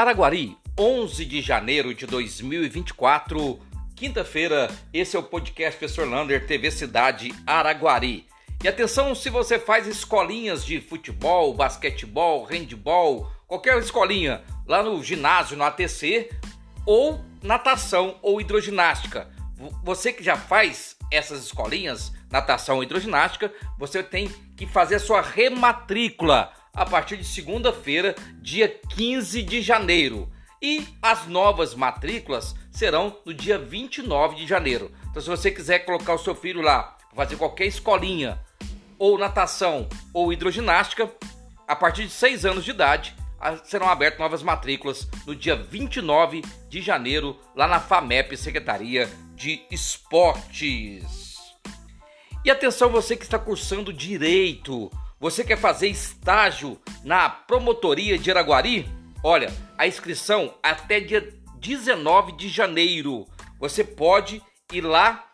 Araguari, 11 de janeiro de 2024, quinta-feira. Esse é o podcast Professor Lander, TV Cidade Araguari. E atenção se você faz escolinhas de futebol, basquetebol, handball, qualquer escolinha lá no ginásio, no ATC, ou natação ou hidroginástica. Você que já faz essas escolinhas, natação ou hidroginástica, você tem que fazer a sua rematrícula a partir de segunda-feira, dia 15 de janeiro. E as novas matrículas serão no dia 29 de janeiro. Então, se você quiser colocar o seu filho lá, fazer qualquer escolinha, ou natação, ou hidroginástica, a partir de 6 anos de idade, serão abertas novas matrículas no dia 29 de janeiro, lá na FAMEP, Secretaria de Esportes. E atenção, você que está cursando Direito, você quer fazer estágio na promotoria de Araguari? Olha, a inscrição até dia 19 de janeiro. Você pode ir lá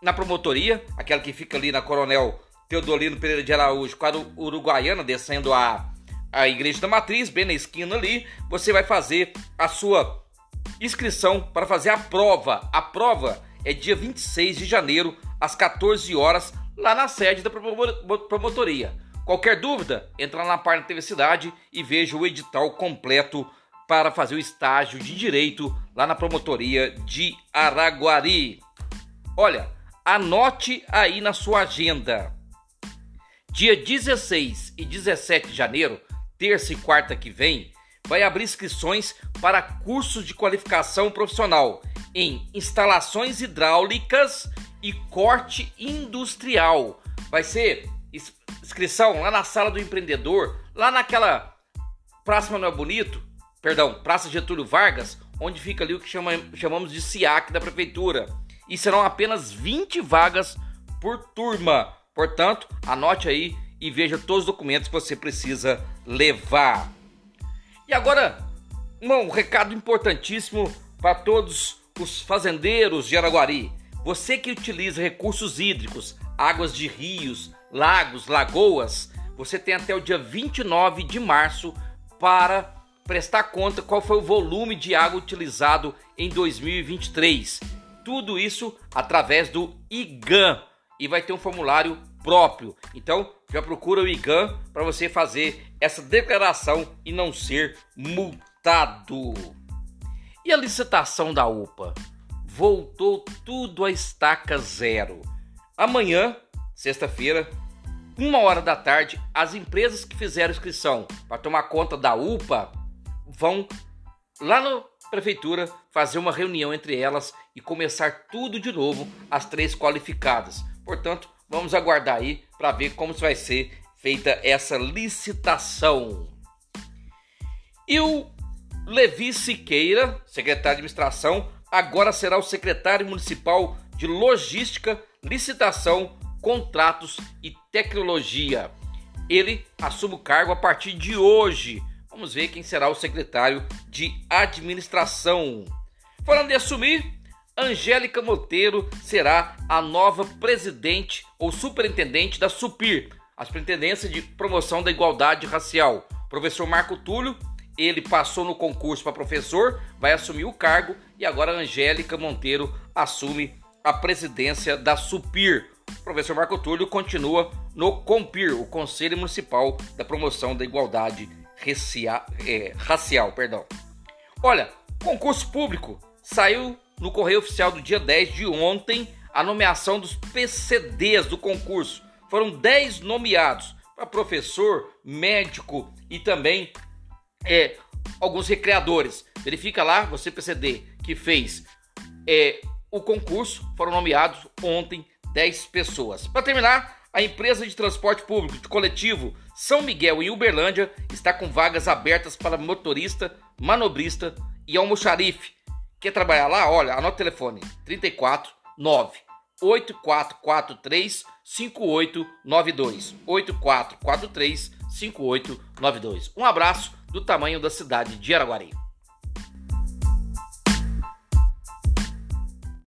na promotoria, aquela que fica ali na Coronel Teodolino Pereira de Araújo, com a Uruguaiana, descendo a, a Igreja da Matriz, bem na esquina ali. Você vai fazer a sua inscrição para fazer a prova. A prova é dia 26 de janeiro, às 14 horas, lá na sede da promotoria. Qualquer dúvida, entra na página TV Cidade e veja o edital completo para fazer o estágio de direito lá na promotoria de Araguari. Olha, anote aí na sua agenda. Dia 16 e 17 de janeiro, terça e quarta que vem, vai abrir inscrições para cursos de qualificação profissional em instalações hidráulicas e corte industrial. Vai ser inscrição lá na sala do empreendedor, lá naquela Praça Manuel Bonito, perdão, Praça Getúlio Vargas, onde fica ali o que chama, chamamos de SIAC da prefeitura. E serão apenas 20 vagas por turma. Portanto, anote aí e veja todos os documentos que você precisa levar. E agora, um recado importantíssimo para todos os fazendeiros de Araguari. Você que utiliza recursos hídricos, águas de rios, lagos, lagoas, você tem até o dia 29 de março para prestar conta qual foi o volume de água utilizado em 2023. Tudo isso através do IGAN e vai ter um formulário próprio. Então, já procura o IGAN para você fazer essa declaração e não ser multado. E a licitação da UPA? Voltou tudo a estaca zero. Amanhã, sexta-feira, uma hora da tarde, as empresas que fizeram inscrição para tomar conta da UPA vão lá na prefeitura fazer uma reunião entre elas e começar tudo de novo, as três qualificadas. Portanto, vamos aguardar aí para ver como vai ser feita essa licitação. E o Levi Siqueira, secretário de administração, agora será o secretário municipal de logística, licitação contratos e tecnologia. Ele assume o cargo a partir de hoje. Vamos ver quem será o secretário de administração. Falando de assumir, Angélica Monteiro será a nova presidente ou superintendente da SUPIR, a Superintendência de Promoção da Igualdade Racial. Professor Marco Túlio, ele passou no concurso para professor, vai assumir o cargo e agora Angélica Monteiro assume a presidência da SUPIR. O professor Marco Túlio continua no COMPIR, o Conselho Municipal da Promoção da Igualdade Racial. É, racial perdão. Olha, concurso público saiu no Correio Oficial do dia 10 de ontem a nomeação dos PCDs do concurso. Foram 10 nomeados para professor, médico e também é, alguns recreadores. Verifica lá, você PCD que fez é, o concurso, foram nomeados ontem 10 pessoas. Para terminar, a empresa de transporte público de coletivo São Miguel em Uberlândia está com vagas abertas para motorista, manobrista e almoxarife. Quer trabalhar lá? Olha, anota o telefone: 34 9 8443 5892. 8443 5892. Um abraço do tamanho da cidade de Araguari.